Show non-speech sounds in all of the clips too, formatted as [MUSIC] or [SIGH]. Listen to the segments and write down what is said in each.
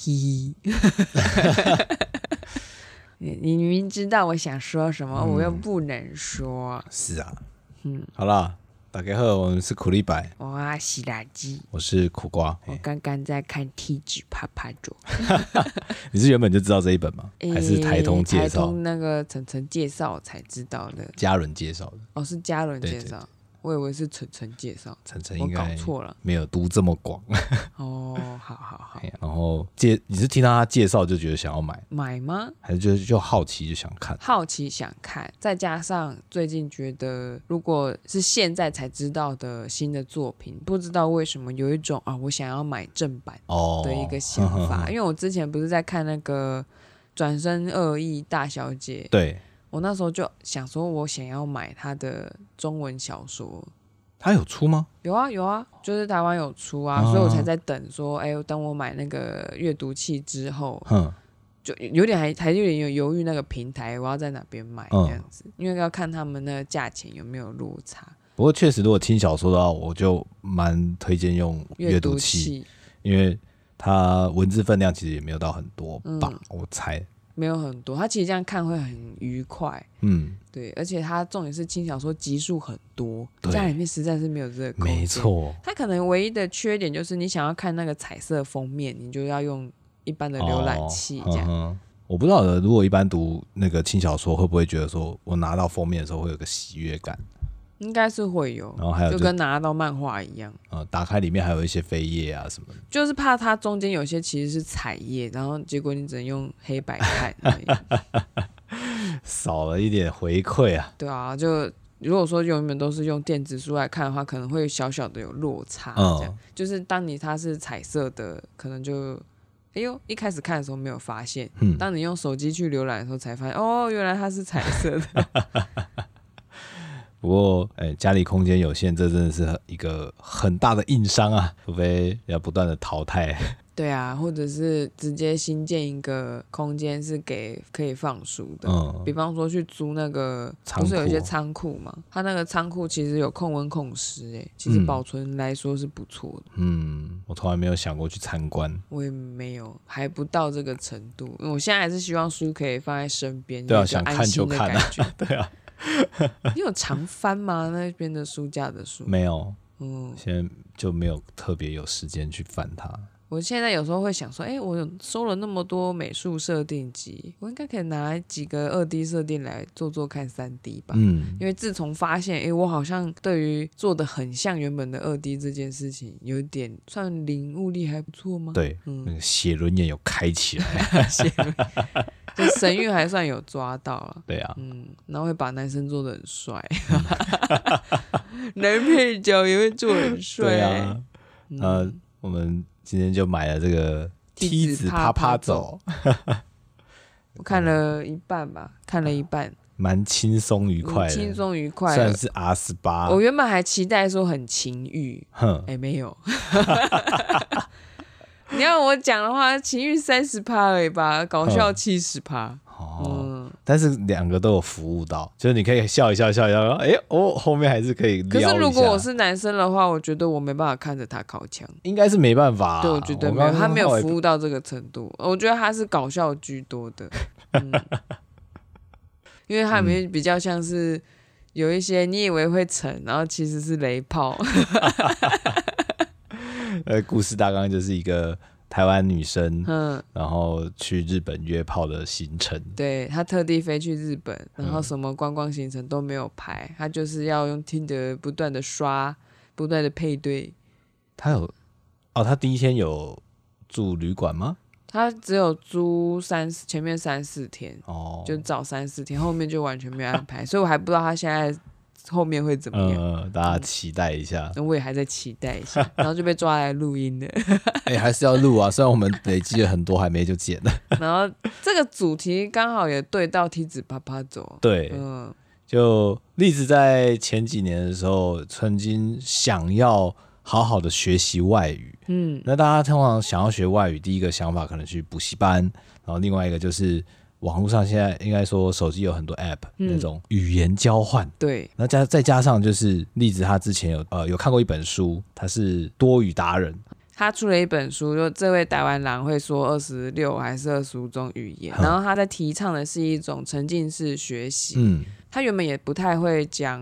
嘿嘿。[LAUGHS] 你你明明知道我想说什么，嗯、我又不能说。是啊，嗯，好啦。大家好，我们是苦力白，我是垃圾，我是苦瓜。我刚刚在看《梯子啪啪桌》，你是原本就知道这一本吗？[LAUGHS] 欸、还是台通介绍？台通那个晨晨介绍才知道的，家人介绍的。哦，是家人介绍。我以为是晨晨介绍，晨晨应该搞错了，没有读这么广。[LAUGHS] 哦，好好好。然后介，你是听到他介绍就觉得想要买买吗？还是就就好奇就想看？好奇想看，再加上最近觉得，如果是现在才知道的新的作品，不知道为什么有一种啊，我想要买正版哦的一个想法。哦、因为我之前不是在看那个《转身恶意大小姐》对。我那时候就想说，我想要买他的中文小说，他有出吗？有啊有啊，就是台湾有出啊，啊，所以我才在等说，哎、欸，等我买那个阅读器之后，就有点还还有点有犹豫那个平台，我要在哪边买这样子，嗯，因为要看他们那个价钱有没有落差。不过确实，如果听小说的话，我就蛮推荐用阅读器，因为它文字分量其实也没有到很多吧，嗯，我猜。没有很多，他其实这样看会很愉快。嗯，对，而且他重点是轻小说集数很多，家里面实在是没有这个空间。没错，他可能唯一的缺点就是你想要看那个彩色封面，你就要用一般的浏览器这样。哦嗯嗯。我不知道的，如果一般读那个轻小说，会不会觉得说我拿到封面的时候会有个喜悦感？应该是会有，然后还有就，就跟拿到漫画一样，呃，打开里面还有一些扉页啊什么的，就是怕它中间有些其实是彩页，然后结果你只能用黑白看，[LAUGHS] 少了一点回馈啊。对啊，就如果说永远都是用电子书来看的话，可能会小小的有落差。这样，嗯、就是当你它是彩色的，可能就哎呦，一开始看的时候没有发现，嗯、当你用手机去浏览的时候才发现，哦，原来它是彩色的。[LAUGHS] 不过，哎，家里空间有限，这真的是一个很大的硬伤啊！除非要不断的淘汰。[LAUGHS] 对啊，或者是直接新建一个空间是给可以放书的。嗯，比方说去租那个，不是有一些仓库嘛？它那个仓库其实有控温控湿，哎，其实保存来说是不错的。嗯，我从来没有想过去参观。我也没有，还不到这个程度。我现在还是希望书可以放在身边，对啊，想看就看啊，[LAUGHS] 对啊。[LAUGHS] 你有常翻吗？那边的书架的书没有，嗯，现在就没有特别有时间去翻它。我现在有时候会想说，哎、欸，我有收了那么多美术设定集，我应该可以拿几个二 D 设定来做做看三 D 吧。嗯，因为自从发现，哎、欸，我好像对于做的很像原本的二 D 这件事情，有点算领悟力还不错吗？对，嗯，那个写轮眼有开起来，[LAUGHS] 写轮就神韵还算有抓到了。对啊，嗯，然后会把男生做的很帅，男配角也会做很 [LAUGHS] 帅。对啊，嗯、呃，我们。今天就买了这个梯子啪啪走，我看了一半吧，看了一半，蛮轻松愉快的，轻松愉快。虽然是 R 十八，我原本还期待说很情欲，哼，哎，没有。[LAUGHS] [LAUGHS] 你要我讲的话，情欲三十趴而已吧，搞笑七十趴。哦、嗯，但是两个都有服务到，就是你可以笑一笑，笑一笑，哎、欸，哦，后面还是可以。可是如果我是男生的话，我觉得我没办法看着他靠墙，应该是没办法、啊。对，我觉得没有，他没有服务到这个程度。我觉得他是搞笑居多的，嗯、因为他里面比较像是有一些你以为会沉，然后其实是雷炮。[LAUGHS] 呃，故事大纲就是一个。台湾女生，嗯，然后去日本约炮的行程，对，她特地飞去日本，然后什么观光行程都没有排，她、嗯、就是要用听的不断的刷，不断的配对。她有，哦，她第一天有住旅馆吗？她只有租三前面三四天，哦，就早三四天，后面就完全没有安排，所以我还不知道她现在。后面会怎么样？呃，大家期待一下。那、嗯、我也还在期待一下，[LAUGHS] 然后就被抓来录音了。[LAUGHS] 哎、欸，还是要录啊！虽然我们累积了很多，还没就剪了。[LAUGHS] 然后这个主题刚好也对到梯子啪啪走。对，嗯，就栗子在前几年的时候，曾经想要好好的学习外语。嗯，那大家通常想要学外语，第一个想法可能去补习班，然后另外一个就是。网络上现在应该说手机有很多 App、嗯、那种语言交换，对，那加再加上就是例子他之前有呃有看过一本书，他是多语达人，他出了一本书，就这位台湾人会说二十六还是二十五种语言，然后他在提倡的是一种沉浸式学习。嗯。他原本也不太会讲，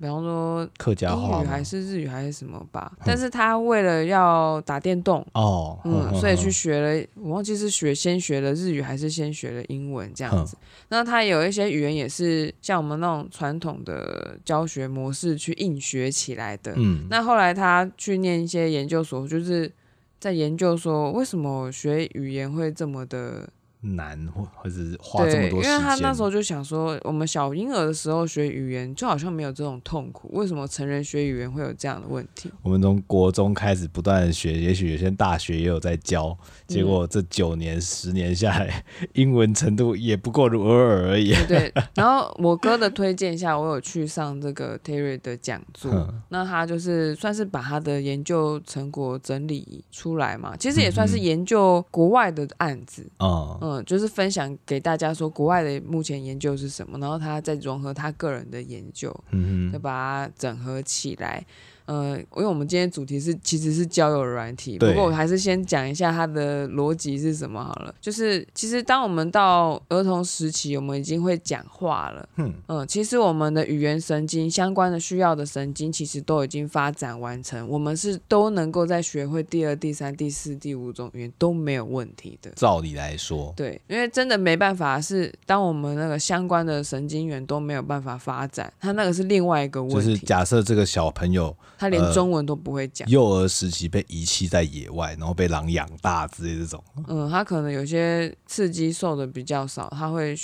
比方说客家话英语还是日语还是什么吧，但是他为了要打电动哦，嗯，所以去学了，我忘记是学先学了日语还是先学了英文这样子。那他有一些语言也是像我们那种传统的教学模式去硬学起来的。嗯，那后来他去念一些研究所，就是在研究说为什么学语言会这么的。难或或者是花这么多时间，因为他那时候就想说，我们小婴儿的时候学语言就好像没有这种痛苦，为什么成人学语言会有这样的问题？[LAUGHS] 我们从国中开始不断的学，也许有些大学也有在教，结果这九年、嗯、十年下来，[LAUGHS] 英文程度也不过如尔尔而已。对，[LAUGHS] 然后我哥的推荐下，我有去上这个 Terry 的讲座，嗯、那他就是算是把他的研究成果整理出来嘛，其实也算是研究国外的案子，嗯嗯。嗯，就是分享给大家说，国外的目前研究是什么，然后他再融合他个人的研究，嗯，再把它整合起来。呃，因为我们今天主题是其实是交友软体，不过我还是先讲一下它的逻辑是什么好了。就是其实当我们到儿童时期，我们已经会讲话了。嗯嗯，其实我们的语言神经相关的需要的神经，其实都已经发展完成，我们是都能够在学会第二、第三、第四、第五种语言都没有问题的。照理来说，对，因为真的没办法是当我们那个相关的神经元都没有办法发展，它那个是另外一个问题。就是假设这个小朋友。他连中文都不会讲，呃，幼儿时期被遗弃在野外，然后被狼养大之类这种。嗯，他可能有些刺激受的比较少，他会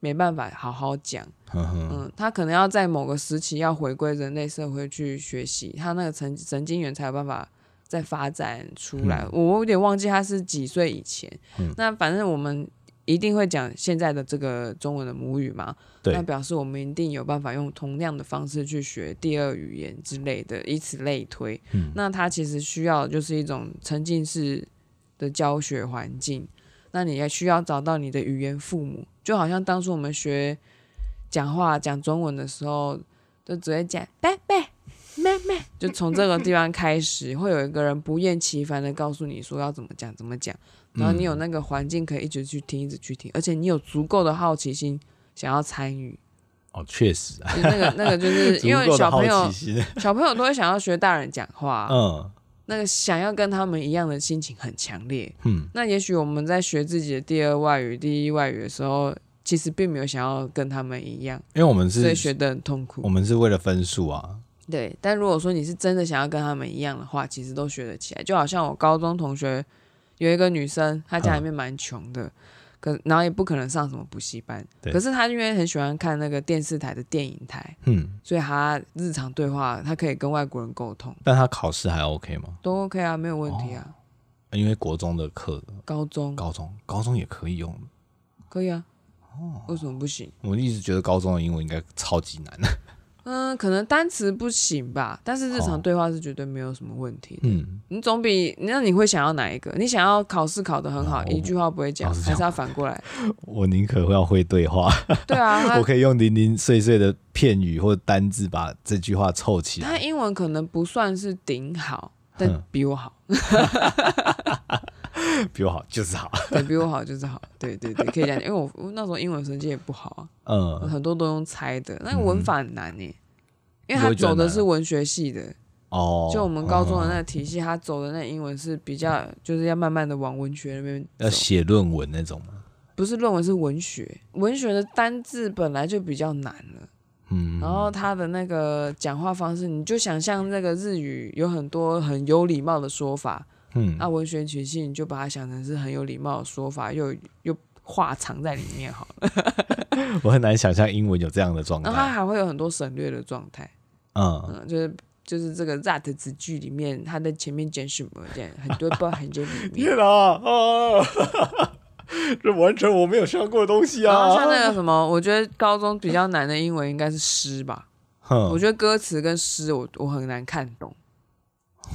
没办法好好讲。呵呵嗯，他可能要在某个时期要回归人类社会去学习，他那个神神经元才有办法再发展出来。嗯、我有点忘记他是几岁以前。嗯、那反正我们。一定会讲现在的这个中文的母语嘛？对，那表示我们一定有办法用同样的方式去学第二语言之类的，以此类推。嗯，那它其实需要就是一种沉浸式的教学环境。那你也需要找到你的语言父母，就好像当初我们学讲话讲中文的时候，就只会讲拜拜妹妹，[LAUGHS] 就从这个地方开始，会有一个人不厌其烦的告诉你说要怎么讲，怎么讲。然后你有那个环境可以一直去听，一直去听，而且你有足够的好奇心想要参与。哦，确实啊，那个那个就是 [LAUGHS] 因为小朋友 [LAUGHS] 小朋友都会想要学大人讲话，嗯，那个想要跟他们一样的心情很强烈，嗯，那也许我们在学自己的第二外语、第一外语的时候，其实并没有想要跟他们一样，因为我们是所以学的很痛苦，我们是为了分数啊，对。但如果说你是真的想要跟他们一样的话，其实都学得起来，就好像我高中同学。有一个女生，她家里面蛮穷的，可然后也不可能上什么补习班。对可是她因为很喜欢看那个电视台的电影台，嗯，所以她日常对话，她可以跟外国人沟通。但她考试还 OK 吗？都 OK 啊，没有问题啊。哦、因为国中的课，高中，高中，高中也可以用，可以啊。哦，为什么不行？我一直觉得高中的英文应该超级难的。嗯，可能单词不行吧，但是日常对话是绝对没有什么问题的。嗯，你总比那你会想要哪一个？你想要考试考得很好，一句话不会讲，还是要反过来？[LAUGHS] 我宁可要会对话。[LAUGHS] 对啊，我可以用零零碎碎的片语或单字把这句话凑起来。他英文可能不算是顶好，但比我好。[LAUGHS] 比我好就是好，对，比我好就是好，对对对，可以这样讲。因为我我那时候英文成绩也不好啊，嗯，很多都用猜的，那个文法很难呢，嗯、因为他走的是文学系的。哦，就我们高中的那个体系，他走的那英文是比较就是要慢慢的往文学那边，要写论文那种吗？不是论文，是文学，文学的单字本来就比较难了，嗯，然后他的那个讲话方式，你就想象那个日语有很多很有礼貌的说法。嗯，那文学曲线你就把它想成是很有礼貌的说法，又又话藏在里面好了。[LAUGHS] 我很难想象英文有这样的状态。然后它还会有很多省略的状态。嗯，嗯，就是就是这个 that 子句里面，它的前面讲什么这样，很多不很久里面。天哪啊！这完全我没有学过的东西啊！然后像那个什么，我觉得高中比较难的英文应该是诗吧。哼我觉得歌词跟诗，我我很难看懂。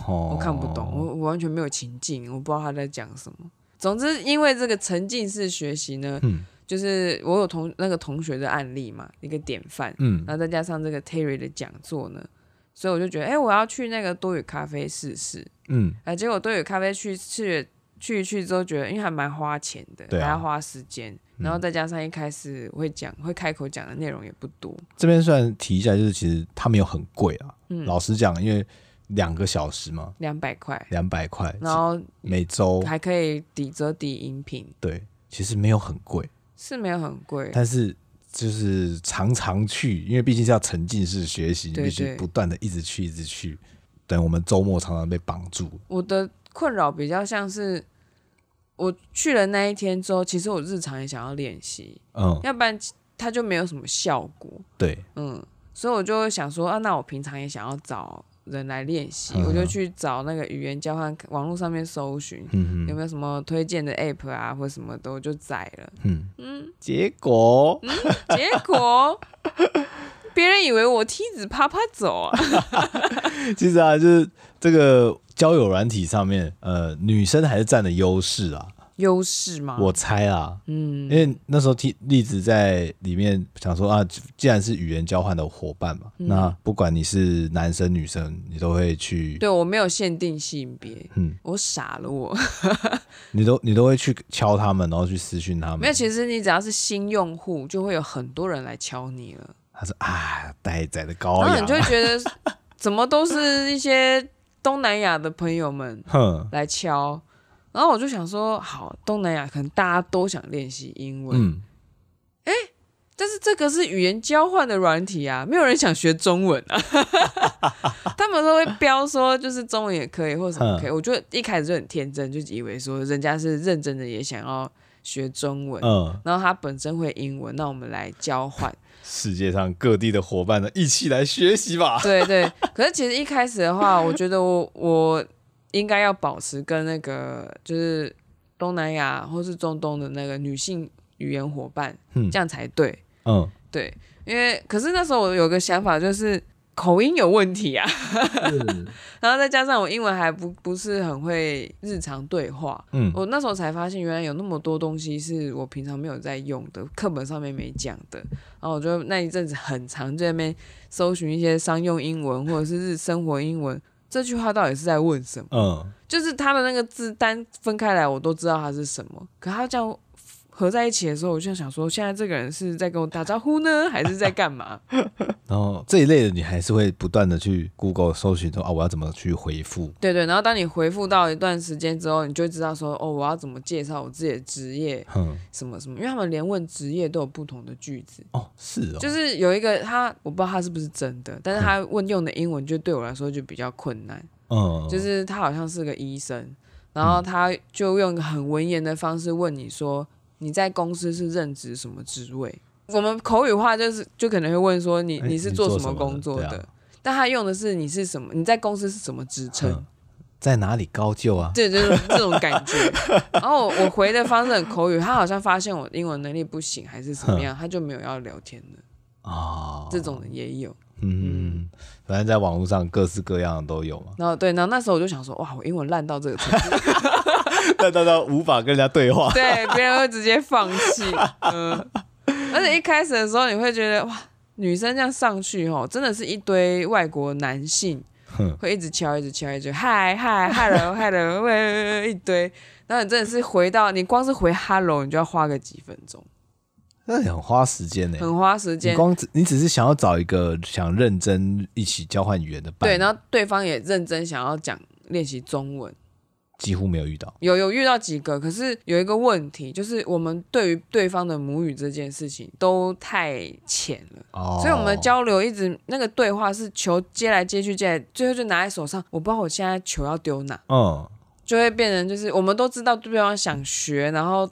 我看不懂，我我完全没有情境，我不知道他在讲什么。总之，因为这个沉浸式学习呢，嗯、就是我有同那个同学的案例嘛，一个典范，嗯，然后再加上这个 Terry 的讲座呢，所以我就觉得，哎、欸，我要去那个多语咖啡试试。嗯，哎，结果多语咖啡去去去去之后，觉得因为还蛮花钱的，还要花时间，然后再加上一开始会讲会开口讲的内容也不多。这边虽然提一下，就是其实它没有很贵啊。嗯，老实讲，因为两个小时吗，两百块，两百块，然后每周还可以抵折抵饮品。对，其实没有很贵，是没有很贵，但是。就是常常去，因为毕竟是要沉浸式学习，你必须不断的一直去，一直去。等我们周末常常被绑住。我的困扰比较像是，我去了那一天之后，其实我日常也想要练习，嗯，要不然它就没有什么效果。对，嗯，所以我就会想说，啊，那我平常也想要找。人来练习，嗯、我就去找那个语言交换，网络上面搜寻，有没有什么推荐的 app 啊，或什么的，我就载了。嗯嗯，结果，嗯、结果，[LAUGHS] 别人以为我梯子啪啪走啊。[LAUGHS] 其实啊，就是这个交友软体上面，呃，女生还是占了优势啊。优势吗？我猜啊，嗯，因为那时候听例子在里面想说啊，既然是语言交换的伙伴嘛，嗯、那不管你是男生女生，你都会去。对，我没有限定性别，嗯，我傻了我。[LAUGHS] 你都你都会去敲他们，然后去私讯他们。没有，其实你只要是新用户，就会有很多人来敲你了。他说啊，待宰的羔羊，然后你就会觉得 [LAUGHS] 怎么都是一些东南亚的朋友们来敲。然后我就想说，好，东南亚可能大家都想练习英文，嗯，哎，但是这个是语言交换的软体啊，没有人想学中文啊。[LAUGHS] 他们都会标说，就是中文也可以，或者什么可以。嗯、我就一开始就很天真，就以为说人家是认真的，也想要学中文。嗯，然后他本身会英文，那我们来交换。[LAUGHS] 世界上各地的伙伴呢，一起来学习吧。对对，可是其实一开始的话，我觉得我我。应该要保持跟那个就是东南亚或是中东的那个女性语言伙伴，嗯，这样才对。嗯，对，因为可是那时候我有个想法，就是口音有问题啊。嗯、[LAUGHS] 然后再加上我英文还不不是很会日常对话，嗯，我那时候才发现原来有那么多东西是我平常没有在用的，课本上面没讲的。然后我就那一阵子很常在那边搜寻一些商用英文或者是日生活英文。这句话到底是在问什么？嗯，就是他的那个字单分开来，我都知道他是什么。可他这样合在一起的时候，我就想说，现在这个人是在跟我打招呼呢，还是在干嘛？[LAUGHS] 然后这一类的，你还是会不断的去 Google 搜寻说啊，我要怎么去回复？对对。然后当你回复到一段时间之后，你就知道说，哦，我要怎么介绍我自己的职业？嗯，什么什么？因为他们连问职业都有不同的句子。哦，是哦。就是有一个他，我不知道他是不是真的，但是他问用的英文，就对我来说就比较困难。嗯，就是他好像是个医生，然后他就用一个很文言的方式问你说。你在公司是任职什么职位？我们口语化就是就可能会问说你你是做什么工作的？啊、但他用的是你是什么？你在公司是什么职称？在哪里高就啊？对，就是这种感觉。[LAUGHS] 然后我回的方式很口语，他好像发现我英文能力不行还是怎么样，他就没有要聊天了。哦，这种人也有。嗯，反正在网络上各式各样的都有嘛。然后对，然后那时候我就想说，哇，我英文烂到这个程度。[LAUGHS] 烂到到无法跟人家对话，对，别人会直接放弃。嗯，而且一开始的时候，你会觉得哇，女生这样上去哦，真的是一堆外国男性，会一直敲，一直敲，一直嗨嗨，hello，hello，喂，一堆。然后你真的是回到你光是回 hello，你就要花个几分钟，那很花时间呢，很花时间。你光你只是想要找一个想认真一起交换语言的伴，对，然后对方也认真想要讲练习中文。几乎没有遇到，有有遇到几个，可是有一个问题，就是我们对于对方的母语这件事情都太浅了，哦、所以我们的交流一直那个对话是球接来接去接来，最后就拿在手上，我不知道我现在球要丢哪，嗯，就会变成就是我们都知道对方想学，然后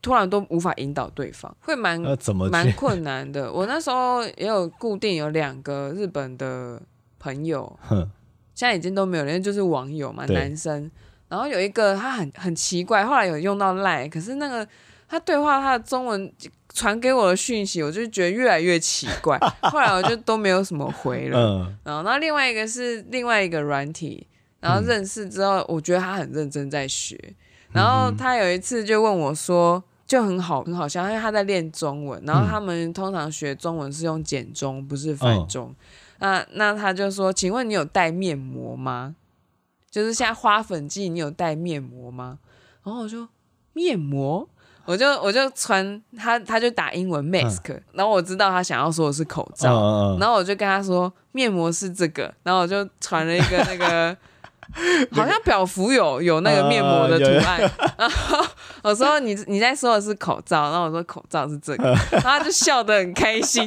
突然都无法引导对方，会蛮怎么蛮困难的。我那时候也有固定有两个日本的朋友，[LAUGHS] 哼。现在已经都没有了，因为，就是网友嘛，男生。然后有一个他很很奇怪，后来有用到 Line，可是那个他对话他的中文传给我的讯息，我就觉得越来越奇怪。[LAUGHS] 后来我就都没有什么回了。嗯、然后那另外一个是另外一个软体，然后认识之后，我觉得他很认真在学。嗯、然后他有一次就问我说，就很好很好笑，因为他在练中文，然后他们通常学中文是用简中，不是繁中。嗯、那那他就说，请问你有带面膜吗？就是现在花粉季，你有带面膜吗？然后我就面膜，我就我就传他，他就打英文 mask，、嗯、然后我知道他想要说的是口罩，嗯嗯、然后我就跟他说面膜是这个，然后我就传了一个那个。[LAUGHS] 好像表服有有那个面膜的图案，[LAUGHS] 然后我说你你在说的是口罩，然后我说口罩是这个，[LAUGHS] 然后他就笑得很开心，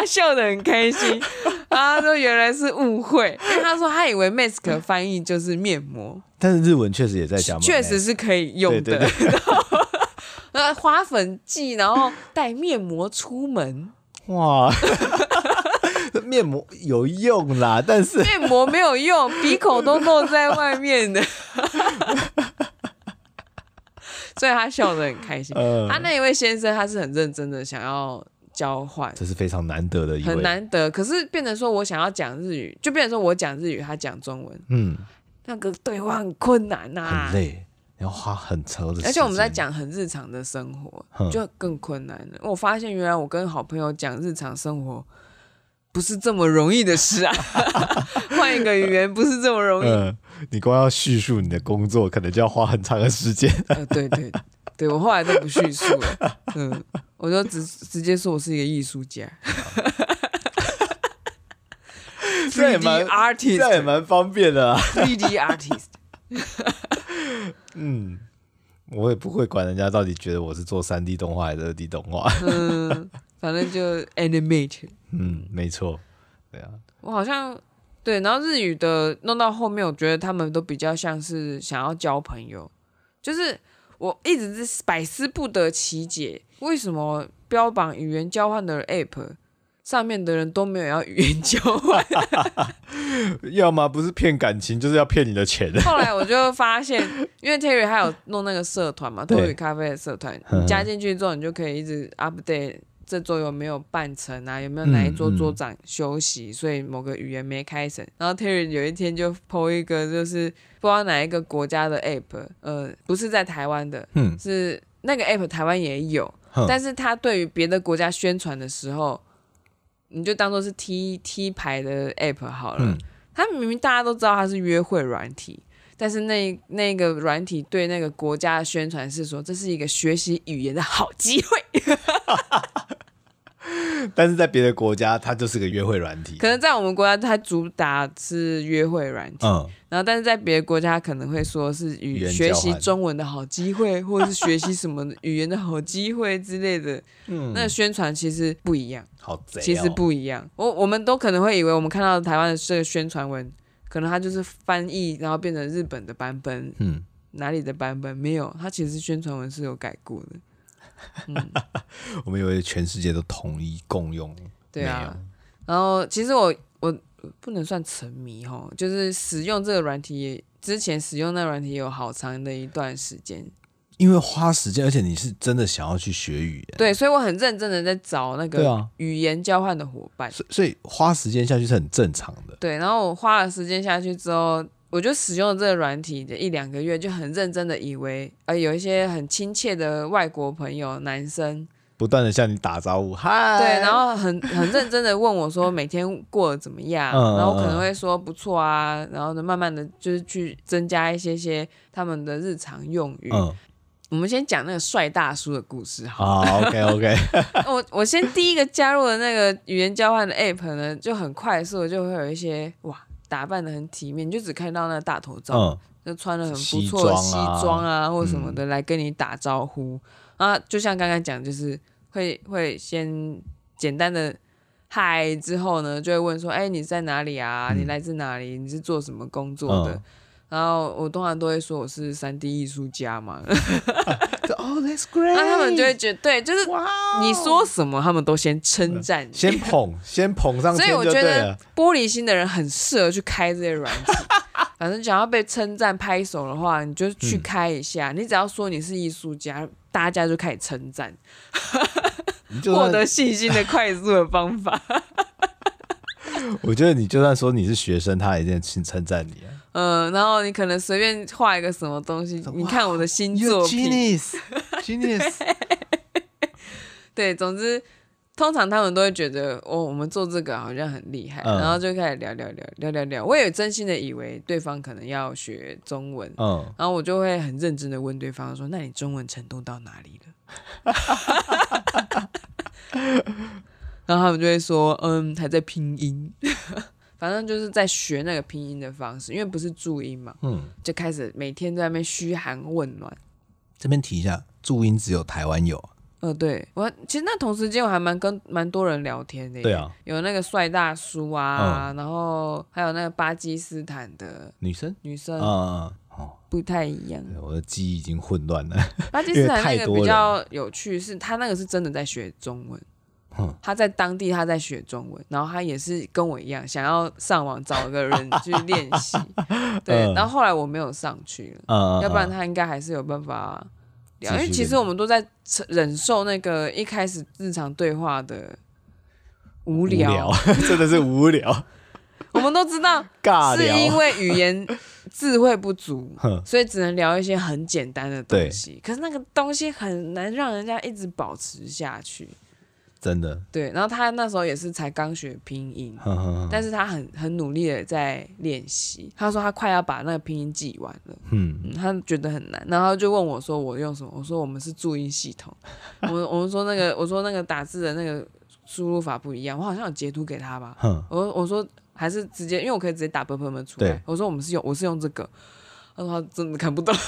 他笑得很开心，然后他说原来是误会，因为他说他以为 mask 翻译就是面膜，但是日文确实也在讲，确实是可以用的。对对对 [LAUGHS] 然后呃花粉剂，然后带面膜出门，[LAUGHS] 哇。面膜有用啦，但是 [LAUGHS] 面膜没有用，鼻孔都露在外面的，所以他笑得很开心。呃、他那一位先生，他是很认真的想要交换，这是非常难得的很难得。可是变成说我想要讲日语，就变成说我讲日语，他讲中文，嗯，那个对话很困难呐、啊，很累，要花很长的时间。而且我们在讲很日常的生活，就更困难了。我发现原来我跟好朋友讲日常生活。不是这么容易的事啊！[LAUGHS] 换一个语言不是这么容易。嗯，你光要叙述你的工作，可能就要花很长的时间。呃，对对对，我后来都不叙述了。嗯，我就直 [LAUGHS] 直接说我是一个艺术家。[LAUGHS] 这也蛮 artist，这也蛮方便的啊。3D artist。[LAUGHS] 嗯，我也不会管人家到底觉得我是做三 D 动画还是二 D 动画。嗯。反正就 animate，嗯，没错，对啊，我好像对，然后日语的弄到后面，我觉得他们都比较像是想要交朋友，就是我一直是百思不得其解，为什么标榜语言交换的 app 上面的人都没有要语言交换，[LAUGHS] 要么不是骗感情，就是要骗你的钱。[LAUGHS] 后来我就发现，因为 Terry 还有弄那个社团嘛，对托语咖啡的社团，你加进去之后，你就可以一直 update。这周有没有办成啊？有没有哪一桌桌长休息？嗯嗯、所以某个语言没开成。然后 Terry 有一天就 po 一个，就是不知道哪一个国家的 app，呃，不是在台湾的，嗯、是那个 app 台湾也有，嗯、但是他对于别的国家宣传的时候，你就当做是 T T 牌的 app 好了。他、嗯、明明大家都知道他是约会软体，但是那那个软体对那个国家的宣传是说，这是一个学习语言的好机会。[LAUGHS] [LAUGHS] 但是在别的国家，它就是个约会软体。可能在我们国家，它主打是约会软体。嗯。然后，但是在别的国家，可能会说是语学习中文的好机会，或者是学习什么语言的好机会之类的。[LAUGHS] 嗯。那宣传其实不一样。好贼哦。其实不一样。我我们都可能会以为，我们看到台湾的这个宣传文，可能它就是翻译，然后变成日本的版本。嗯。哪里的版本没有？它其实宣传文是有改过的。[LAUGHS] 嗯，[LAUGHS] 我们以为全世界都统一共用，对啊。然后其实我我不能算沉迷哈，就是使用这个软体也，之前使用那个软体有好长的一段时间。因为花时间，而且你是真的想要去学语言，对，所以我很认真的在找那个语言交换的伙伴，所以所以花时间下去是很正常的。对，然后我花了时间下去之后。我就使用了这个软体的一两个月，就很认真的以为，呃，有一些很亲切的外国朋友，男生，不断的向你打招呼，嗨，对，然后很 [LAUGHS] 很认真的问我说每天过得怎么样，然后我可能会说不错啊，然后呢，慢慢的就是去增加一些些他们的日常用语。嗯，我们先讲那个帅大叔的故事好，好，OK OK。[LAUGHS] 我我先第一个加入的那个语言交换的 App 呢，就很快速，就会有一些哇。打扮的很体面，你就只看到那大头照，嗯、就穿得很不错的西装啊，啊或什么的来跟你打招呼、嗯、啊。就像刚刚讲，就是会会先简单的嗨之后呢，就会问说：“哎、欸，你在哪里啊？嗯、你来自哪里？你是做什么工作的？”嗯、然后我通常都会说我是三 D 艺术家嘛。[LAUGHS] 哦、oh,，That's great！那他们就会觉得，对，就是你说什么，他们都先称赞，先捧，[LAUGHS] 先捧上。所以我觉得玻璃心的人很适合去开这些软体。反正想要被称赞、拍手的话，你就去开一下。嗯、你只要说你是艺术家，大家就开始称赞，[LAUGHS] 获得信心的快速的方法。我觉得你就算说你是学生，他也一定称称赞你啊。嗯，然后你可能随便画一个什么东西，你看我的新作品，Genius，Genius，[LAUGHS] 对，总之通常他们都会觉得哦，我们做这个好像很厉害，嗯、然后就开始聊聊聊聊聊聊。我也真心的以为对方可能要学中文，嗯，然后我就会很认真的问对方说：“那你中文程度到哪里了？” [LAUGHS] 然后他们就会说：“嗯，还在拼音。” [LAUGHS] 反正就是在学那个拼音的方式，因为不是注音嘛，嗯，就开始每天在那边嘘寒问暖。这边提一下，注音只有台湾有。呃，对我其实那同时间我还蛮跟蛮多人聊天的，对啊，有那个帅大叔啊，嗯、然后还有那个巴基斯坦的女生，女生，啊哦，不太一样。我的记忆已经混乱了。巴基斯坦那个比较有趣，是他那个是真的在学中文。他在当地，他在学中文，然后他也是跟我一样，想要上网找个人 [LAUGHS] 去练习。[LAUGHS] 对，然后后来我没有上去了，嗯、要不然他应该还是有办法聊。因为其实我们都在忍受那个一开始日常对话的无聊 [LAUGHS] 真的是无聊。我们都知道，是因为语言智慧不足，所以只能聊一些很简单的东西。可是那个东西很难让人家一直保持下去。真的，对，然后他那时候也是才刚学拼音，但是他很很努力的在练习。他说他快要把那个拼音记完了，嗯，他觉得很难，然后就问我说我用什么？我说我们是注音系统，我我们说那个我说那个打字的那个输入法不一样，我好像有截图给他吧，我我说还是直接，因为我可以直接打“宝宝”出来，我说我们是用我是用这个，他说他真的看不懂。[LAUGHS]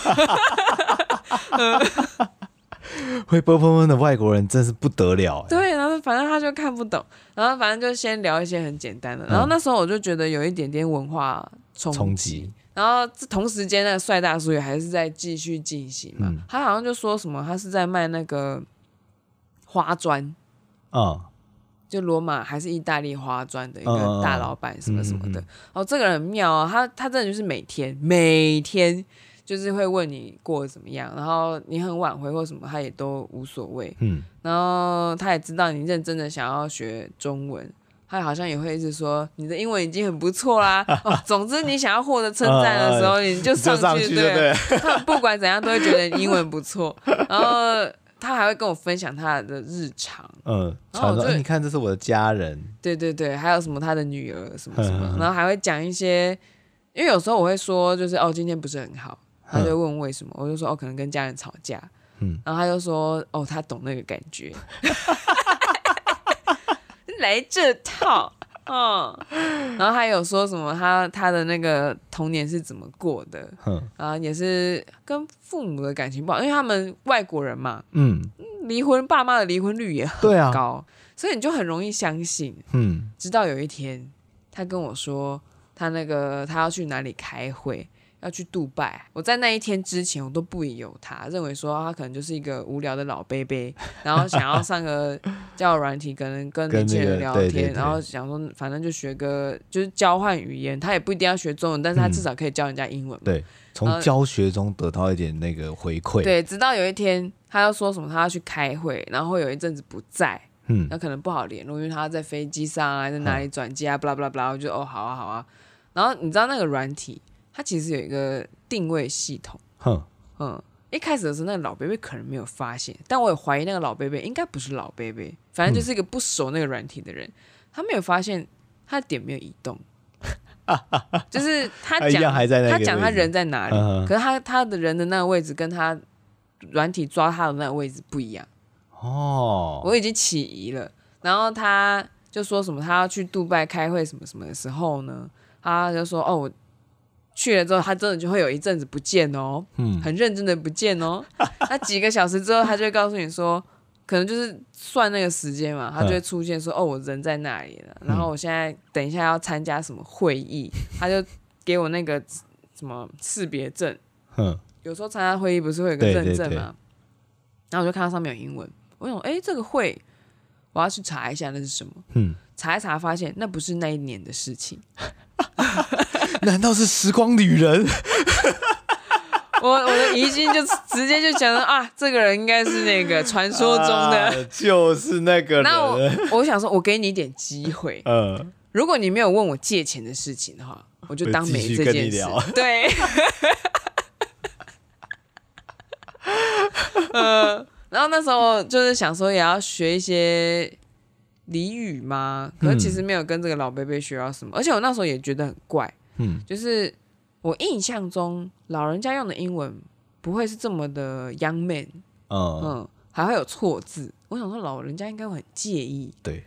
[LAUGHS] 会啵啵啵的外国人真是不得了。对，然后反正他就看不懂，然后反正就先聊一些很简单的。然后那时候我就觉得有一点点文化冲击。击然后同时间那个帅大叔也还是在继续进行嘛。嗯、他好像就说什么，他是在卖那个花砖啊，嗯、就罗马还是意大利花砖的一个大老板什么什么的。嗯嗯嗯、哦，这个人很妙啊，他他真的就是每天每天。就是会问你过得怎么样，然后你很晚回或什么，他也都无所谓。嗯，然后他也知道你认真的想要学中文，他好像也会一直说你的英文已经很不错啦。[LAUGHS] 哦，总之你想要获得称赞的时候，你就上去，对，他不管怎样都会觉得你英文不错。然后他还会跟我分享他的日常，嗯，然后说你看这是我的家人，对对对，还有什么他的女儿什么什么，然后还会讲一些，因为有时候我会说就是哦今天不是很好。他就问为什么，我就说哦，可能跟家人吵架，嗯，然后他就说哦，他懂那个感觉，[LAUGHS] 来这套，嗯，然后还有说什么他他的那个童年是怎么过的，嗯，啊，也是跟父母的感情不好，因为他们外国人嘛，嗯，离婚爸妈的离婚率也很高，啊、所以你就很容易相信，嗯，直到有一天他跟我说他那个他要去哪里开会。要去杜拜，我在那一天之前，我都不疑有他，认为说他可能就是一个无聊的老 baby，，然后想要上个 [LAUGHS] 叫软体，可能跟年轻人聊天，然后想说反正就学个就是交换语言，他也不一定要学中文，但是他至少可以教人家英文。对，从教学中得到一点那个回馈。对，直到有一天他要说什么，他要去开会，然后有一阵子不在，嗯，那可能不好联络，因为他在飞机上啊，在哪里转机啊，巴拉巴拉巴拉，我就哦，好啊好啊，然后你知道那个软体。它其实有一个定位系统，哼，嗯，一开始的时候，那个老贝贝可能没有发现，但我也怀疑那个老贝贝应该不是老贝贝，反正就是一个不熟那个软体的人，嗯、他没有发现他的点没有移动，[LAUGHS] 就是他讲他讲他人在哪里，可是他他的人的那个位置跟他软体抓他的那个位置不一样，哦，我已经起疑了，然后他就说什么他要去杜拜开会什么什么的时候呢，他就说哦我。去了之后，他真的就会有一阵子不见哦，嗯，很认真的不见哦。[LAUGHS] 那几个小时之后，他就会告诉你说，可能就是算那个时间嘛，他就会出现说，哦，我人在那里了。然后我现在等一下要参加什么会议，他就给我那个什么识别证。嗯，有时候参加会议不是会有个认证吗？然后我就看到上面有英文，我想，哎，这个会我要去查一下那是什么。嗯，查一查发现那不是那一年的事情。[LAUGHS] [LAUGHS] 难道是时光旅人？[LAUGHS] 我我的疑心就直接就想到啊，这个人应该是那个传说中的、啊，就是那个人。那我我想说，我给你一点机会。嗯，如果你没有问我借钱的事情的话，我就当没这件事。对。嗯，[LAUGHS] 然后那时候就是想说，也要学一些。俚语吗？可是其实没有跟这个老伯伯学到什么，嗯、而且我那时候也觉得很怪，嗯，就是我印象中老人家用的英文不会是这么的 young man，嗯。嗯，还会有错字，我想说老人家应该会很介意，对，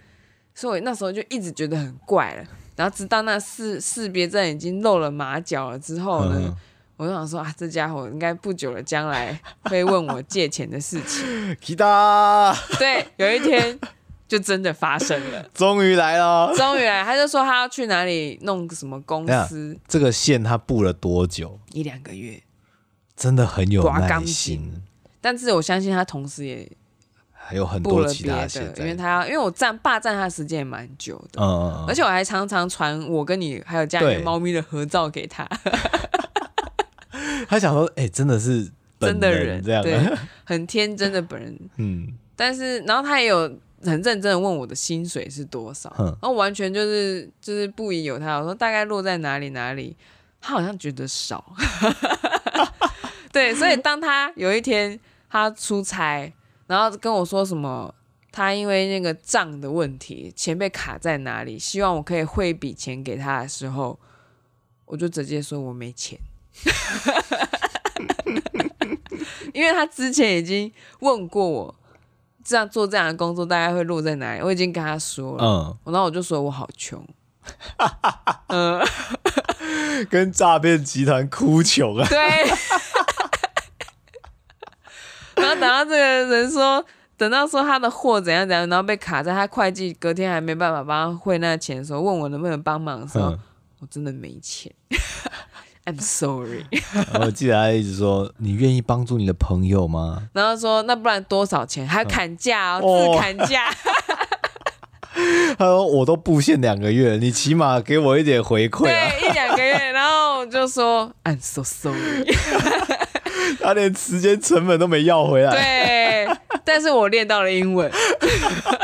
所以我那时候就一直觉得很怪了，然后直到那识识别证已经露了马脚了之后呢。嗯。我就想说啊，这家伙应该不久的将来会问我借钱的事情。[LAUGHS] 对，有一天就真的发生了，[LAUGHS] 终于来了，终于来，他就说他要去哪里弄什么公司。这个线他布了多久？一两个月，真的很有耐心。但是我相信他同时也还有很多其他的，因为他要因为我占霸占他的时间也蛮久的，嗯嗯嗯，而且我还常常传我跟你还有家里猫咪的合照给他。[LAUGHS] 他想说：“哎、欸，真的是真的人这样，对，很天真的本人。[LAUGHS] 嗯，但是然后他也有很认真的问我的薪水是多少，嗯、然后完全就是就是不疑有他。我说大概落在哪里哪里，他好像觉得少。[LAUGHS] 对，所以当他有一天他出差，然后跟我说什么，他因为那个账的问题，钱被卡在哪里，希望我可以汇一笔钱给他的时候，我就直接说我没钱。[LAUGHS] ”因为他之前已经问过我，这样做这样的工作大概会落在哪里？我已经跟他说了，嗯，然后我就说我好穷，[LAUGHS] 嗯，跟诈骗集团哭穷啊，对。然后等到这个人说，等到说他的货怎样怎样，然后被卡在他会计隔天还没办法帮他汇那个钱的时候，问我能不能帮忙的时候，嗯，我真的没钱。I'm sorry。[LAUGHS] 我记得他一直说：“你愿意帮助你的朋友吗？”然后说：“那不然多少钱？还砍价哦，自砍价。[LAUGHS] ”他说：“我都布线两个月，你起码给我一点回馈啊。”对，一两个月。然后我就说：“I'm so sorry。”他连时间成本都没要回来。对，但是我练到了英文。[LAUGHS]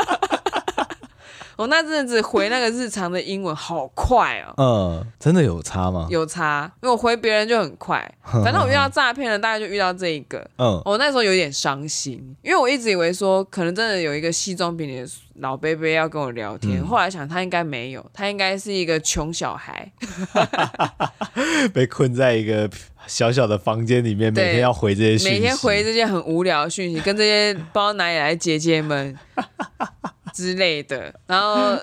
我那阵子回那个日常的英文好快哦，嗯，真的有差吗？有差，因为我回别人就很快，[LAUGHS] 反正我遇到诈骗了，大概就遇到这一个，嗯，我那时候有点伤心，因为我一直以为说可能真的有一个西装笔挺的老伯伯要跟我聊天，嗯、后来想他应该没有，他应该是一个穷小孩，[LAUGHS] 被困在一个小小的房间里面，每天要回这些讯息，每天回这些很无聊的讯息，跟这些不知道哪里来姐姐们。[LAUGHS] 之类的，然后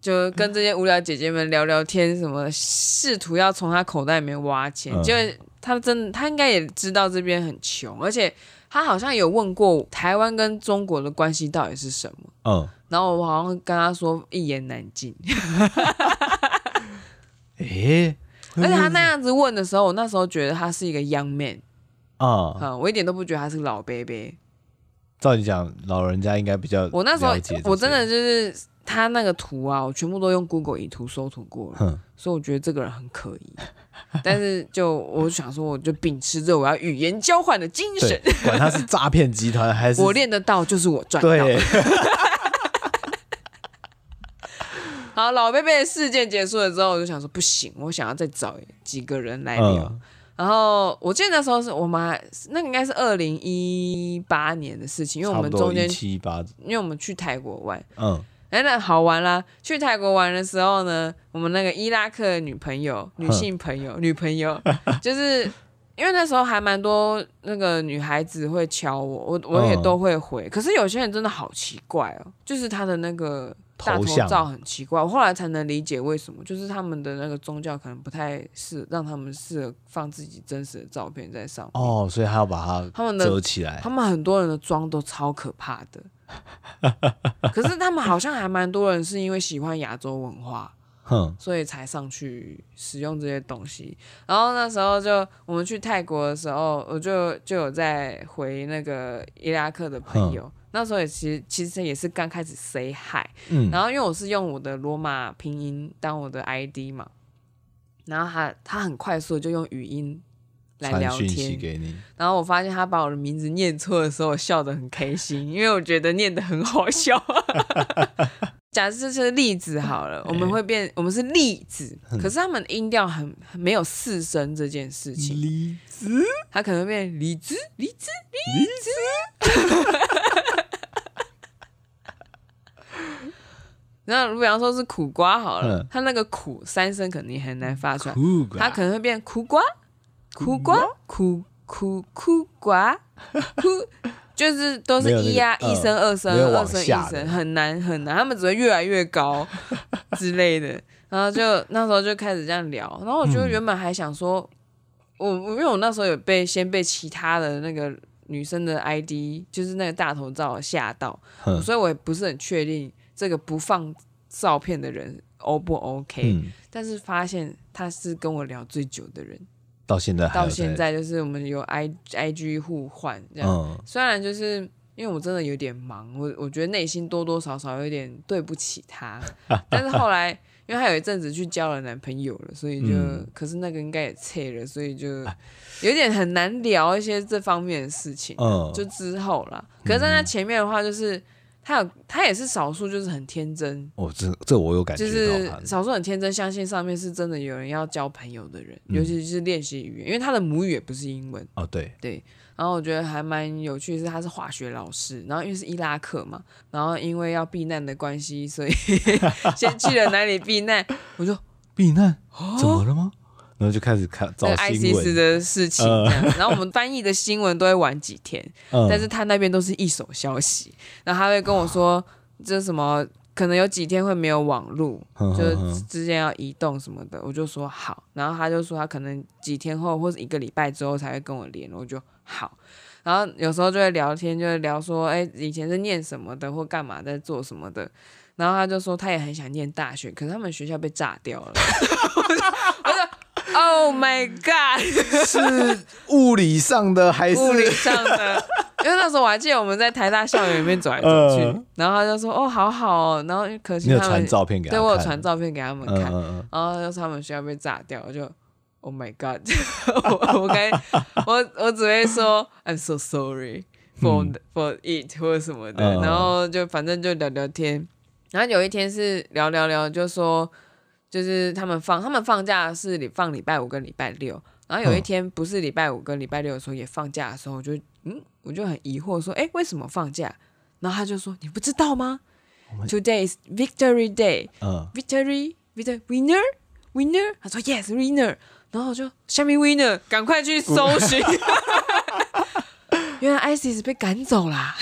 就跟这些无聊姐姐们聊聊天，什么试图要从他口袋里面挖钱，嗯、就他真的他应该也知道这边很穷，而且他好像有问过台湾跟中国的关系到底是什么，嗯，然后我好像跟他说一言难尽，[LAUGHS] 哎，而且他那样子问的时候，我那时候觉得他是一个 young man，啊、嗯，我一点都不觉得他是个老伯伯。照你讲，老人家应该比较。我那时候我真的就是他那个图啊，我全部都用 Google 以图搜图过了，所以我觉得这个人很可疑。[LAUGHS] 但是就我想说，我就秉持着我要语言交换的精神，管他是诈骗集团还是 [LAUGHS] 我练得到就是我赚到。对 [LAUGHS] 好，老贝贝事件结束了之后，我就想说不行，我想要再找几个人来聊。嗯然后我记得那时候是我们还那个应该是二零一八年的事情，因为我们中间七八，因为我们去泰国玩，嗯，哎，那好玩啦！去泰国玩的时候呢，我们那个伊拉克的女朋友、女性朋友、女朋友，[LAUGHS] 就是因为那时候还蛮多那个女孩子会敲我，我我也都会回。可是有些人真的好奇怪哦，就是他的那个。大头照很奇怪，我后来才能理解为什么，就是他们的那个宗教可能不太适让他们适合放自己真实的照片在上面。哦，所以还要把它他们遮起来。他们很多人的妆都超可怕的，可是他们好像还蛮多人是因为喜欢亚洲文化，[LAUGHS] 哼，所以才上去使用这些东西。然后那时候就我们去泰国的时候，我就就有在回那个伊拉克的朋友。那时候也其实其实也是刚开始 say hi，嗯，然后因为我是用我的罗马拼音当我的 ID 嘛，然后他他很快速就用语音来聊天，然后我发现他把我的名字念错的时候，我笑得很开心，[LAUGHS] 因为我觉得念得很好笑。[LAUGHS] 假设这是例子好了，我们会变，我们是例子，可是他们音调很没有四声这件事情，例子，他可能会变李子，李子，李子。然后比方说是苦瓜好了，它那个苦三声肯定很难发出来，它可能会变苦瓜，苦瓜，苦苦苦瓜，苦，[LAUGHS] 就是都是一呀一声二声二声一声，很难很难，他们只会越来越高 [LAUGHS] 之类的。然后就那时候就开始这样聊，然后我觉得原本还想说，我因为我那时候有被先被其他的那个女生的 ID，就是那个大头照吓到，所以我也不是很确定。这个不放照片的人 O 不 OK？嗯，但是发现他是跟我聊最久的人，到现在到现在就是我们有 I I G 互换这样。嗯，虽然就是因为我真的有点忙，我我觉得内心多多少少有点对不起他，[LAUGHS] 但是后来因为他有一阵子去交了男朋友了，所以就、嗯、可是那个应该也撤了，所以就有点很难聊一些这方面的事情。嗯，就之后啦，可是在他前面的话就是。他有，他也是少数，就是很天真。哦，这这我有感觉。就是少数很天真，相信上面是真的有人要交朋友的人，嗯、尤其是练习语言，因为他的母语也不是英文。哦，对对。然后我觉得还蛮有趣的是，他是化学老师，然后因为是伊拉克嘛，然后因为要避难的关系，所以 [LAUGHS] 先去了哪里避难？我说避难，怎么了吗？然后就开始看找新闻 ISIS 的事情，这样。然后我们翻译的新闻都会晚几天，[LAUGHS] 嗯、但是他那边都是一手消息。然后他会跟我说，这什么可能有几天会没有网络，[LAUGHS] 就是之间要移动什么的。我就说好。然后他就说他可能几天后或者一个礼拜之后才会跟我联络。我就好。然后有时候就会聊天，就会聊说，哎，以前是念什么的或干嘛在做什么的。然后他就说他也很想念大学，可是他们学校被炸掉了。[LAUGHS] 我就 Oh my God！[LAUGHS] 是物理上的还是物理上的？因为那时候我还记得我们在台大校园里面走来走去，呃、然后他就说：“哦，好好哦。”然后可惜他们传照片给他对我有传照片给他们看，嗯、然后就是他们学校被炸掉，我就 Oh my God！[LAUGHS] 我我该我我只会说 I'm so sorry for、嗯、for it 或者什么的，嗯、然后就反正就聊聊天，然后有一天是聊聊聊，就说。就是他们放，他们放假是礼放礼拜五跟礼拜六，然后有一天不是礼拜五跟礼拜六的时候也放假的时候，我就嗯，我就很疑惑说，哎，为什么放假？然后他就说，你不知道吗？Today is Victory Day，嗯，Victory，Victory winner，winner，他说 Yes winner，然后我就下面 winner，赶快去搜寻。[LAUGHS] 原来 ISIS 被赶走啦，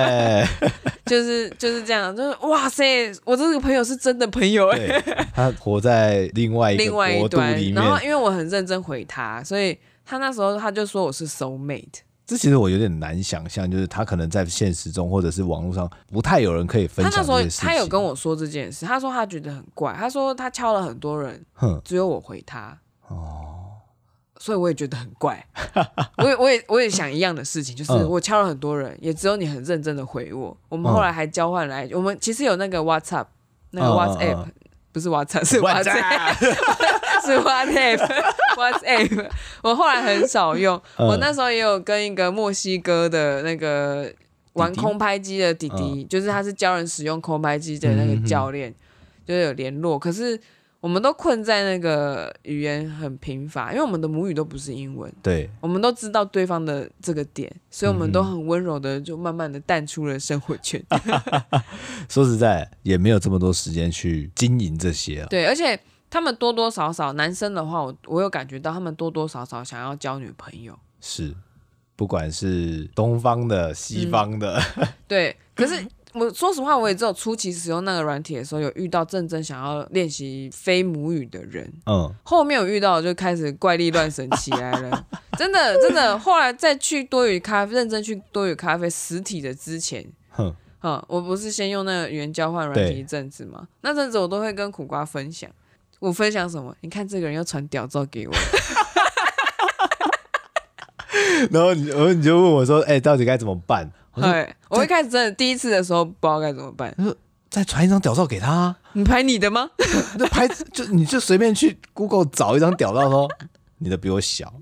[LAUGHS] 就是就是这样，就是哇塞，我这个朋友是真的朋友哎，他活在另外一个另外一端，然后因为我很认真回他，所以他那时候他就说我是 soul mate。这其实我有点难想象，就是他可能在现实中或者是网络上不太有人可以分享。他那时候他有跟我说这件事，他说他觉得很怪，他说他敲了很多人，哼只有我回他。哦。所以我也觉得很怪，[LAUGHS] 我也我也我也想一样的事情，就是我敲了很多人，也只有你很认真的回我。我们后来还交换来，我们其实有那个 WhatsApp，那个 WhatsApp 不是 WhatsApp，是 WhatsApp，[LAUGHS] 是 WhatsApp，WhatsApp。[LAUGHS] 我后来很少用，我那时候也有跟一个墨西哥的那个玩空拍机的弟弟，就是他是教人使用空拍机的那个教练，就是有联络，可是。我们都困在那个语言很贫乏，因为我们的母语都不是英文。对，我们都知道对方的这个点，所以我们都很温柔的就慢慢的淡出了生活圈。[LAUGHS] 说实在，也没有这么多时间去经营这些啊。对，而且他们多多少少，男生的话，我我有感觉到他们多多少少想要交女朋友。是，不管是东方的、西方的，嗯、对，可是。我说实话，我也只有初期使用那个软体的时候，有遇到真正想要练习非母语的人。嗯，后面有遇到就开始怪力乱神起来了，真的真的。后来再去多语咖啡，认真去多语咖啡实体的之前，哼，嗯，我不是先用那个语言交换软体一阵子吗？那阵子我都会跟苦瓜分享。我分享什么？你看这个人要传屌照给我。[LAUGHS] 然后你，然后你就问我说：“哎、欸，到底该怎么办？”对，我一开始真的第一次的时候不知道该怎么办。再传一张屌照给他，你拍你的吗？[LAUGHS] 那拍就你就随便去 Google 找一张屌照说，[LAUGHS] 你的比我小，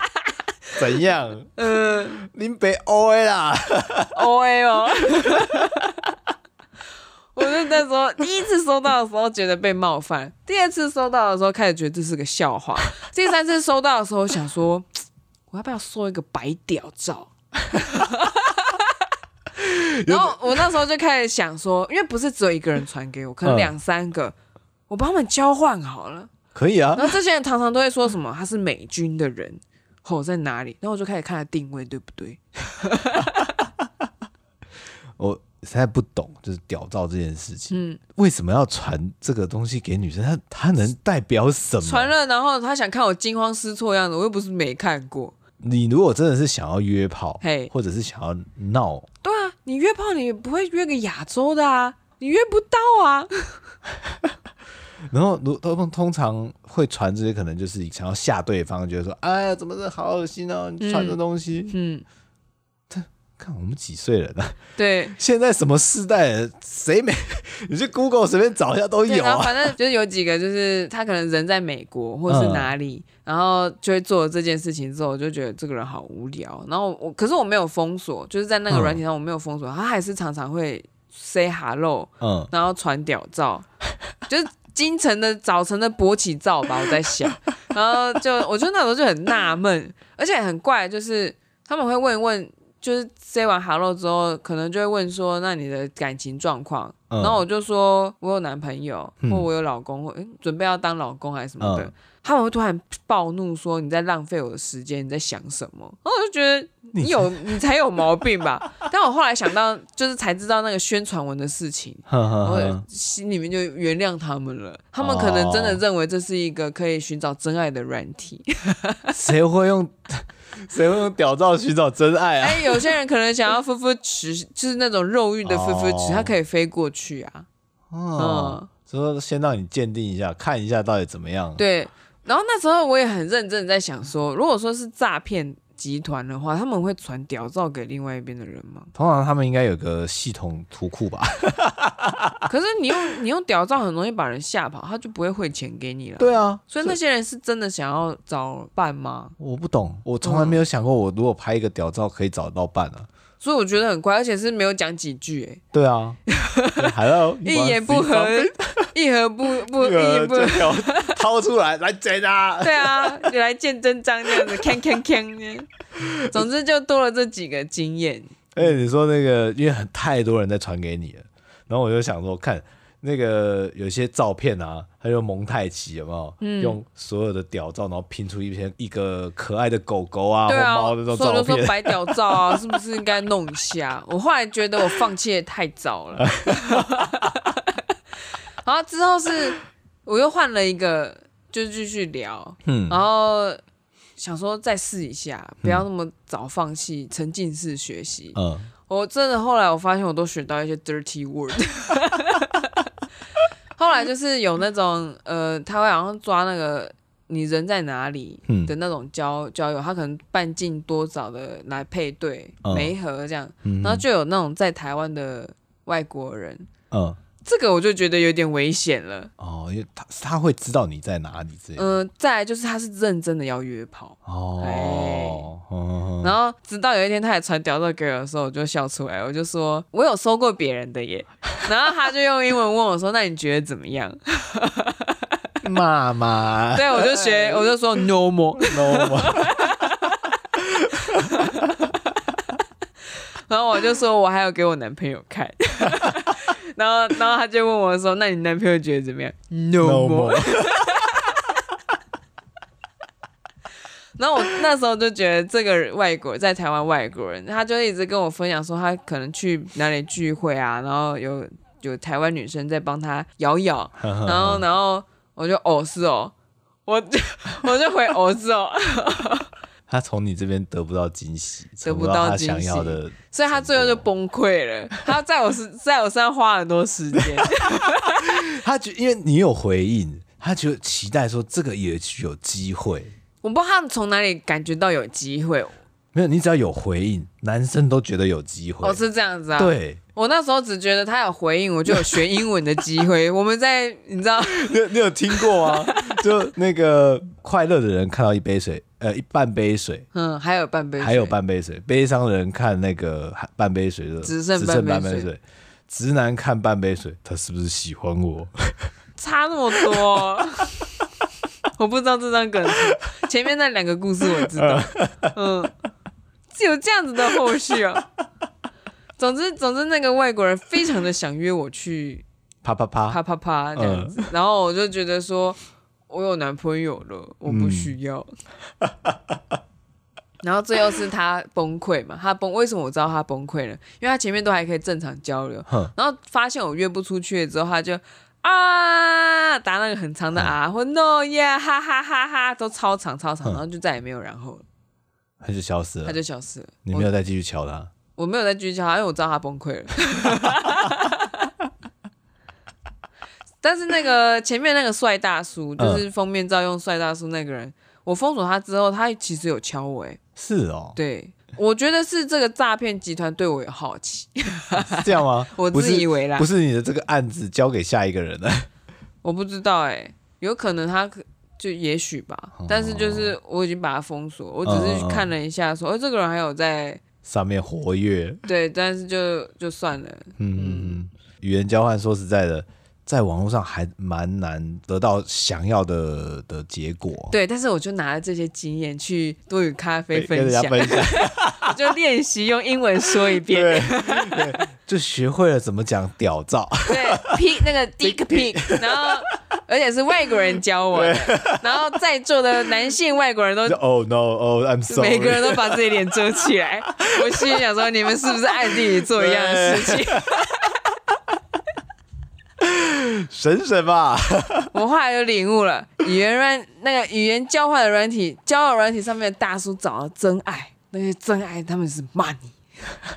[LAUGHS] 怎样？嗯，你别 O A 啦，O A 哦。我就那时候第一次收到的时候觉得被冒犯，第二次收到的时候开始觉得这是个笑话，第三次收到的时候想说，[TSK] 我要不要收一个白屌照？然后我那时候就开始想说，因为不是只有一个人传给我，可能两三个，嗯、我帮他们交换好了。可以啊。然后这些人常常都会说什么他是美军的人，吼在哪里？然后我就开始看他定位对不对？[LAUGHS] 我。实在不懂，就是屌照这件事情，嗯，为什么要传这个东西给女生？他他能代表什么？传了，然后他想看我惊慌失措样子，我又不是没看过。你如果真的是想要约炮，嘿，或者是想要闹，对啊，你约炮你不会约个亚洲的啊，你约不到啊。[LAUGHS] 然后如通通常会传这些，可能就是想要吓对方，觉得说，哎呀，怎么这好恶心哦，你传这东西，嗯。嗯看我们几岁了呢？对，现在什么世代了？谁没？[LAUGHS] 你去 Google 随便找一下都有啊。反正就是有几个，就是他可能人在美国或是哪里，嗯、然后就会做了这件事情之后，我就觉得这个人好无聊。然后我，可是我没有封锁，就是在那个软体上我没有封锁，嗯、他还是常常会 say hello，嗯，然后传屌照，[LAUGHS] 就是京城的早晨的勃起照吧，我在想。[LAUGHS] 然后就我觉得那时候就很纳闷，而且很怪，就是他们会问一问。就是 say 完 hello 之后，可能就会问说：“那你的感情状况？”嗯、然后我就说：“我有男朋友，或我有老公，或、嗯、准备要当老公还是什么的。嗯”他们会突然暴怒说：“你在浪费我的时间，你在想什么？”然后我就觉得你有你，才有毛病吧。[LAUGHS] 但我后来想到，就是才知道那个宣传文的事情，[LAUGHS] 我心里面就原谅他们了。他们可能真的认为这是一个可以寻找真爱的软体。[LAUGHS] 谁会用？谁会用屌照寻找真爱啊？哎，有些人可能想要夫夫池，就是那种肉欲的夫夫池，他可以飞过去啊。嗯，所以说先让你鉴定一下，看一下到底怎么样。对，然后那时候我也很认真在想说，如果说是诈骗。集团的话，他们会传屌照给另外一边的人吗？通常他们应该有个系统图库吧。[LAUGHS] 可是你用你用屌照很容易把人吓跑，他就不会汇钱给你了。对啊，所以那些人是真的想要找伴吗？我不懂，我从来没有想过，我如果拍一个屌照可以找到伴啊。所以我觉得很怪，而且是没有讲几句哎。对啊，[LAUGHS] Hello，[LAUGHS] [LAUGHS] 一言不合，一合不不一言不合，掏出来来见啊！对啊，你来见真章这样子，锵锵锵。总之就多了这几个经验。哎，你说那个，因为很太多人在传给你了，然后我就想说看。那个有些照片啊，还有蒙太奇有没有？嗯、用所有的屌照，然后拼出一篇一个可爱的狗狗啊，对啊或猫的照片。所以就说白屌照啊，[LAUGHS] 是不是应该弄一下？我后来觉得我放弃的太早了。[LAUGHS] 然后之后是我又换了一个，就继续聊，嗯，然后想说再试一下，不要那么早放弃，沉浸式学习。嗯，我真的后来我发现我都学到一些 dirty word。后来就是有那种呃，他会好像抓那个你人在哪里的那种交、嗯、交友，他可能半径多少的来配对，媒合这样，嗯、然后就有那种在台湾的外国人，嗯。这个我就觉得有点危险了。哦，因为他他会知道你在哪里这样。嗯、呃，再来就是他是认真的要约炮。哦，哎、然后直到有一天他也传屌照给我的时候，我就笑出来，我就说我有收过别人的耶，[LAUGHS] 然后他就用英文问我说：“那你觉得怎么样？”妈妈，[LAUGHS] 对，我就学，[LAUGHS] 我就说 “no more”，no more。然后我就说我还有给我男朋友看。[LAUGHS] 然后，然后他就问我说：“那你男朋友觉得怎么样？”No more。[LAUGHS] 然后我那时候就觉得这个外国在台湾外国人，他就一直跟我分享说他可能去哪里聚会啊，然后有有台湾女生在帮他咬咬，然后然后我就哦是哦，我就我就回哦是哦。他从你这边得不到惊喜，得不到他想要的，所以他最后就崩溃了。他在我身在我身上花很多时间。[LAUGHS] 他觉因为你有回应，他就期待说这个也许有机会。我不知道他们从哪里感觉到有机会。没有，你只要有回应，男生都觉得有机会。哦，是这样子啊。对。我那时候只觉得他有回应，我就有学英文的机会。我们在，你知道？你你有听过吗？就那个快乐的人看到一杯水，呃，一半杯水，嗯，还有半杯水，还有半杯水。悲伤的人看那个半杯水的，只剩半杯水。直男看半杯水，他是不是喜欢我？[LAUGHS] 差那么多，[LAUGHS] 我不知道这张梗。前面那两个故事我知道，嗯，是有这样子的后续啊。总之，总之，那个外国人非常的想约我去啪啪啪啪啪啪这样子，嗯、然后我就觉得说，我有男朋友了，我不需要。嗯、[LAUGHS] 然后最后是他崩溃嘛，他崩，为什么我知道他崩溃了？因为他前面都还可以正常交流，然后发现我约不出去之后，他就啊打那个很长的啊，或 no yeah 哈哈哈哈，都超长超长，然后就再也没有然后了。他就消失了，他就消失了。你没有再继续敲他？我，我没有再继续敲他，因为我知道他崩溃了。[LAUGHS] 但是那个前面那个帅大叔，就是封面照用帅大叔那个人，嗯、我封锁他之后，他其实有敲我。哎，是哦。对，我觉得是这个诈骗集团对我有好奇。[LAUGHS] 是这样吗？[LAUGHS] 我自以为啦。不是，不是你的这个案子交给下一个人了。我不知道哎，有可能他可。就也许吧，但是就是我已经把他封锁，我只是去看了一下，说，哎，这个人还有在上面活跃。对，但是就就算了。嗯嗯，语言交换，说实在的，在网络上还蛮难得到想要的的结果。对，但是我就拿了这些经验去多语咖啡分享，分享 [LAUGHS] 就练习用英文说一遍。就学会了怎么讲屌照。对，P 那个 [LAUGHS] Dick Pic，然后。而且是外国人教我的，[LAUGHS] 然后在座的男性外国人都，Oh no，Oh I'm sorry，每个人都把自己脸遮起来。我心里想说，你们是不是暗地里做一样的事情？省省吧！[LAUGHS] 我后来就领悟了，语言软那个语言交换的软体，交友软体上面的大叔找到真爱，那些真爱他们是 money。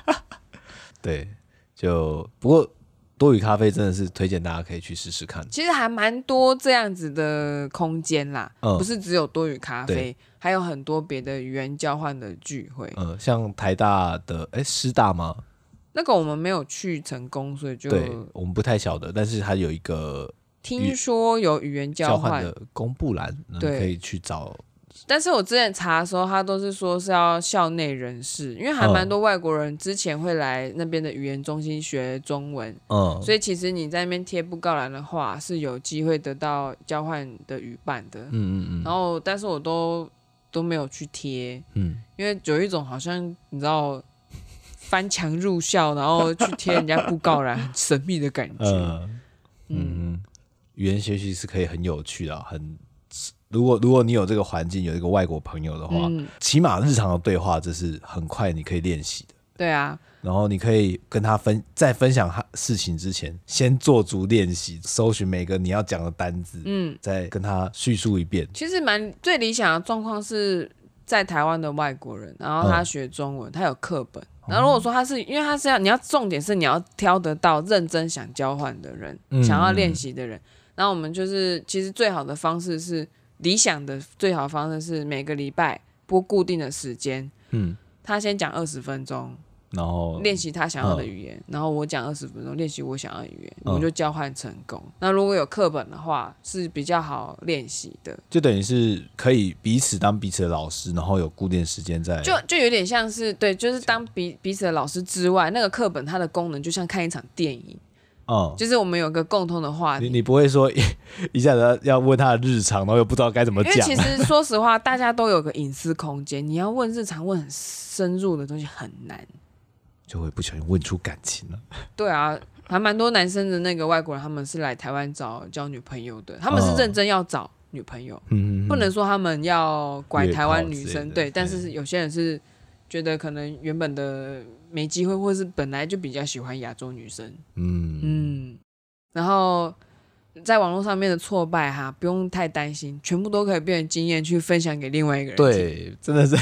[LAUGHS] 对，就不过。多语咖啡真的是推荐大家可以去试试看。其实还蛮多这样子的空间啦，嗯、不是只有多语咖啡，对还有很多别的语言交换的聚会。嗯，像台大的，哎，师大吗？那个我们没有去成功，所以就对我们不太晓得。但是它有一个听说有语言交换的公布栏，对可以去找。但是我之前查的时候，他都是说是要校内人士，因为还蛮多外国人之前会来那边的语言中心学中文，嗯，所以其实你在那边贴布告栏的话，是有机会得到交换的语伴的，嗯嗯嗯。然后，但是我都都没有去贴，嗯，因为有一种好像你知道翻墙入校，然后去贴人家 [LAUGHS] 布告栏，很神秘的感觉，嗯，嗯，语言学习是可以很有趣的，很。如果如果你有这个环境，有一个外国朋友的话，嗯、起码日常的对话这是很快你可以练习的。对啊，然后你可以跟他分，在分享他事情之前，先做足练习，搜寻每个你要讲的单字，嗯，再跟他叙述一遍。其实蛮最理想的状况是在台湾的外国人，然后他学中文，嗯、他有课本。然后如果说他是，因为他是要你要重点是你要挑得到认真想交换的人，嗯、想要练习的人。然后我们就是其实最好的方式是。理想的最好的方式是每个礼拜播固定的时间，嗯，他先讲二十分钟，然后练习他想要的语言，嗯、然后我讲二十分钟练习我想要的语言，嗯、我们就交换成功。那如果有课本的话，是比较好练习的，就等于是可以彼此当彼此的老师，然后有固定时间在，就就有点像是对，就是当彼彼此的老师之外，那个课本它的功能就像看一场电影。哦，就是我们有个共通的话题。你你不会说一 [LAUGHS] 一下子要问他的日常，然后又不知道该怎么讲。因为其实说实话，大家都有个隐私空间，你要问日常、问很深入的东西很难，就会不小心问出感情了。[LAUGHS] 对啊，还蛮多男生的那个外国人，他们是来台湾找交女朋友的，他们是认真要找女朋友，嗯，不能说他们要拐台湾女生，对，但是有些人是觉得可能原本的。没机会，或是本来就比较喜欢亚洲女生，嗯嗯，然后在网络上面的挫败哈，不用太担心，全部都可以变成经验去分享给另外一个人。对，真的是，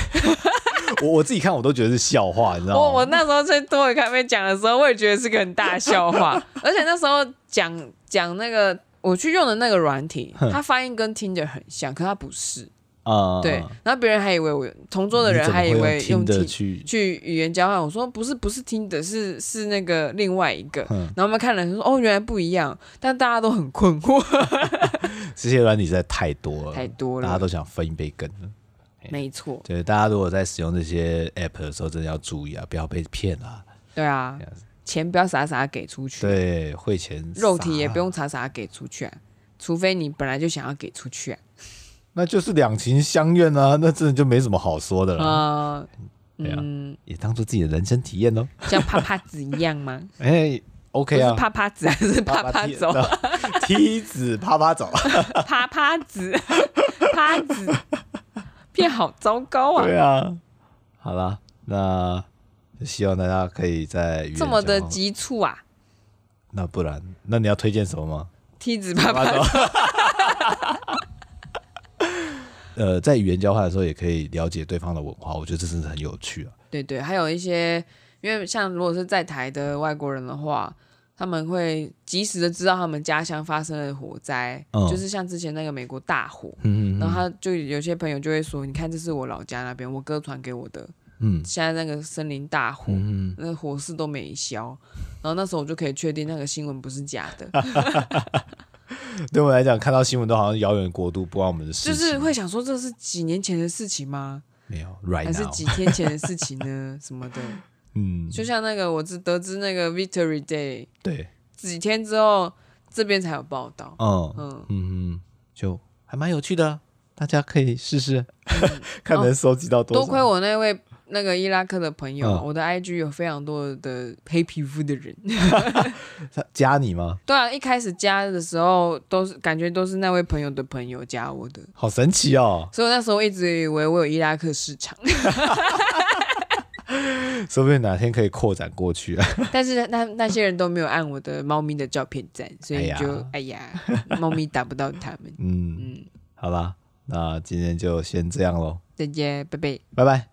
我我自己看我都觉得是笑话，你知道吗？我我那时候在多维咖啡讲的时候，我也觉得是个很大笑话，而且那时候讲讲那个我去用的那个软体，它发音跟听着很像，可它不是。啊，对，然后别人还以为我同桌的人还以为用听去去语言交换，我说不是不是听的，是是那个另外一个，然后我们看了说哦原来不一样，但大家都很困惑，[LAUGHS] 这些软体实在太多了，太多了，大家都想分一杯羹。没错，对，大家如果在使用这些 app 的时候，真的要注意啊，不要被骗啊。对啊，钱不要傻傻给出去，对，汇钱，肉体也不用傻傻给出去啊，除非你本来就想要给出去啊。那就是两情相愿啊，那真的就没什么好说的了。呃，嗯，也当做自己的人生体验喽，像趴趴子一样吗？[LAUGHS] 哎、欸、，OK 啊，趴趴子还是趴趴走？梯子 [LAUGHS] 趴趴走，[LAUGHS] 趴趴子，趴子，变好糟糕啊！对啊，好了，那希望大家可以在这么的急促啊？那不然，那你要推荐什么吗？梯子趴趴走。[LAUGHS] 呃，在语言交换的时候，也可以了解对方的文化，我觉得这真的很有趣啊。对对，还有一些，因为像如果是在台的外国人的话，他们会及时的知道他们家乡发生了火灾，嗯、就是像之前那个美国大火，嗯嗯，然后他就有些朋友就会说，你看这是我老家那边，我哥传给我的，嗯，现在那个森林大火，嗯，那个火势都没消，然后那时候我就可以确定那个新闻不是假的。[LAUGHS] 对我来讲，看到新闻都好像遥远国度，不关我们的事情。就是会想说，这是几年前的事情吗？没有，right now，还是几天前的事情呢？什么的？嗯，就像那个，我只得知那个 Victory Day，对，几天之后这边才有报道。嗯嗯嗯，就还蛮有趣的，大家可以试试，嗯、[LAUGHS] 看能收集到多少。多亏我那位。那个伊拉克的朋友，嗯、我的 IG 有非常多的黑皮肤的人，他 [LAUGHS] 加你吗？对啊，一开始加的时候都是感觉都是那位朋友的朋友加我的，好神奇哦！所以我那时候一直以为我有伊拉克市场，[LAUGHS] [LAUGHS] 说不定哪天可以扩展过去啊！[LAUGHS] 但是那那些人都没有按我的猫咪的照片赞，所以就哎呀，猫咪打不到他们。[LAUGHS] 嗯嗯，好啦，那今天就先这样喽，再见，拜拜，拜拜。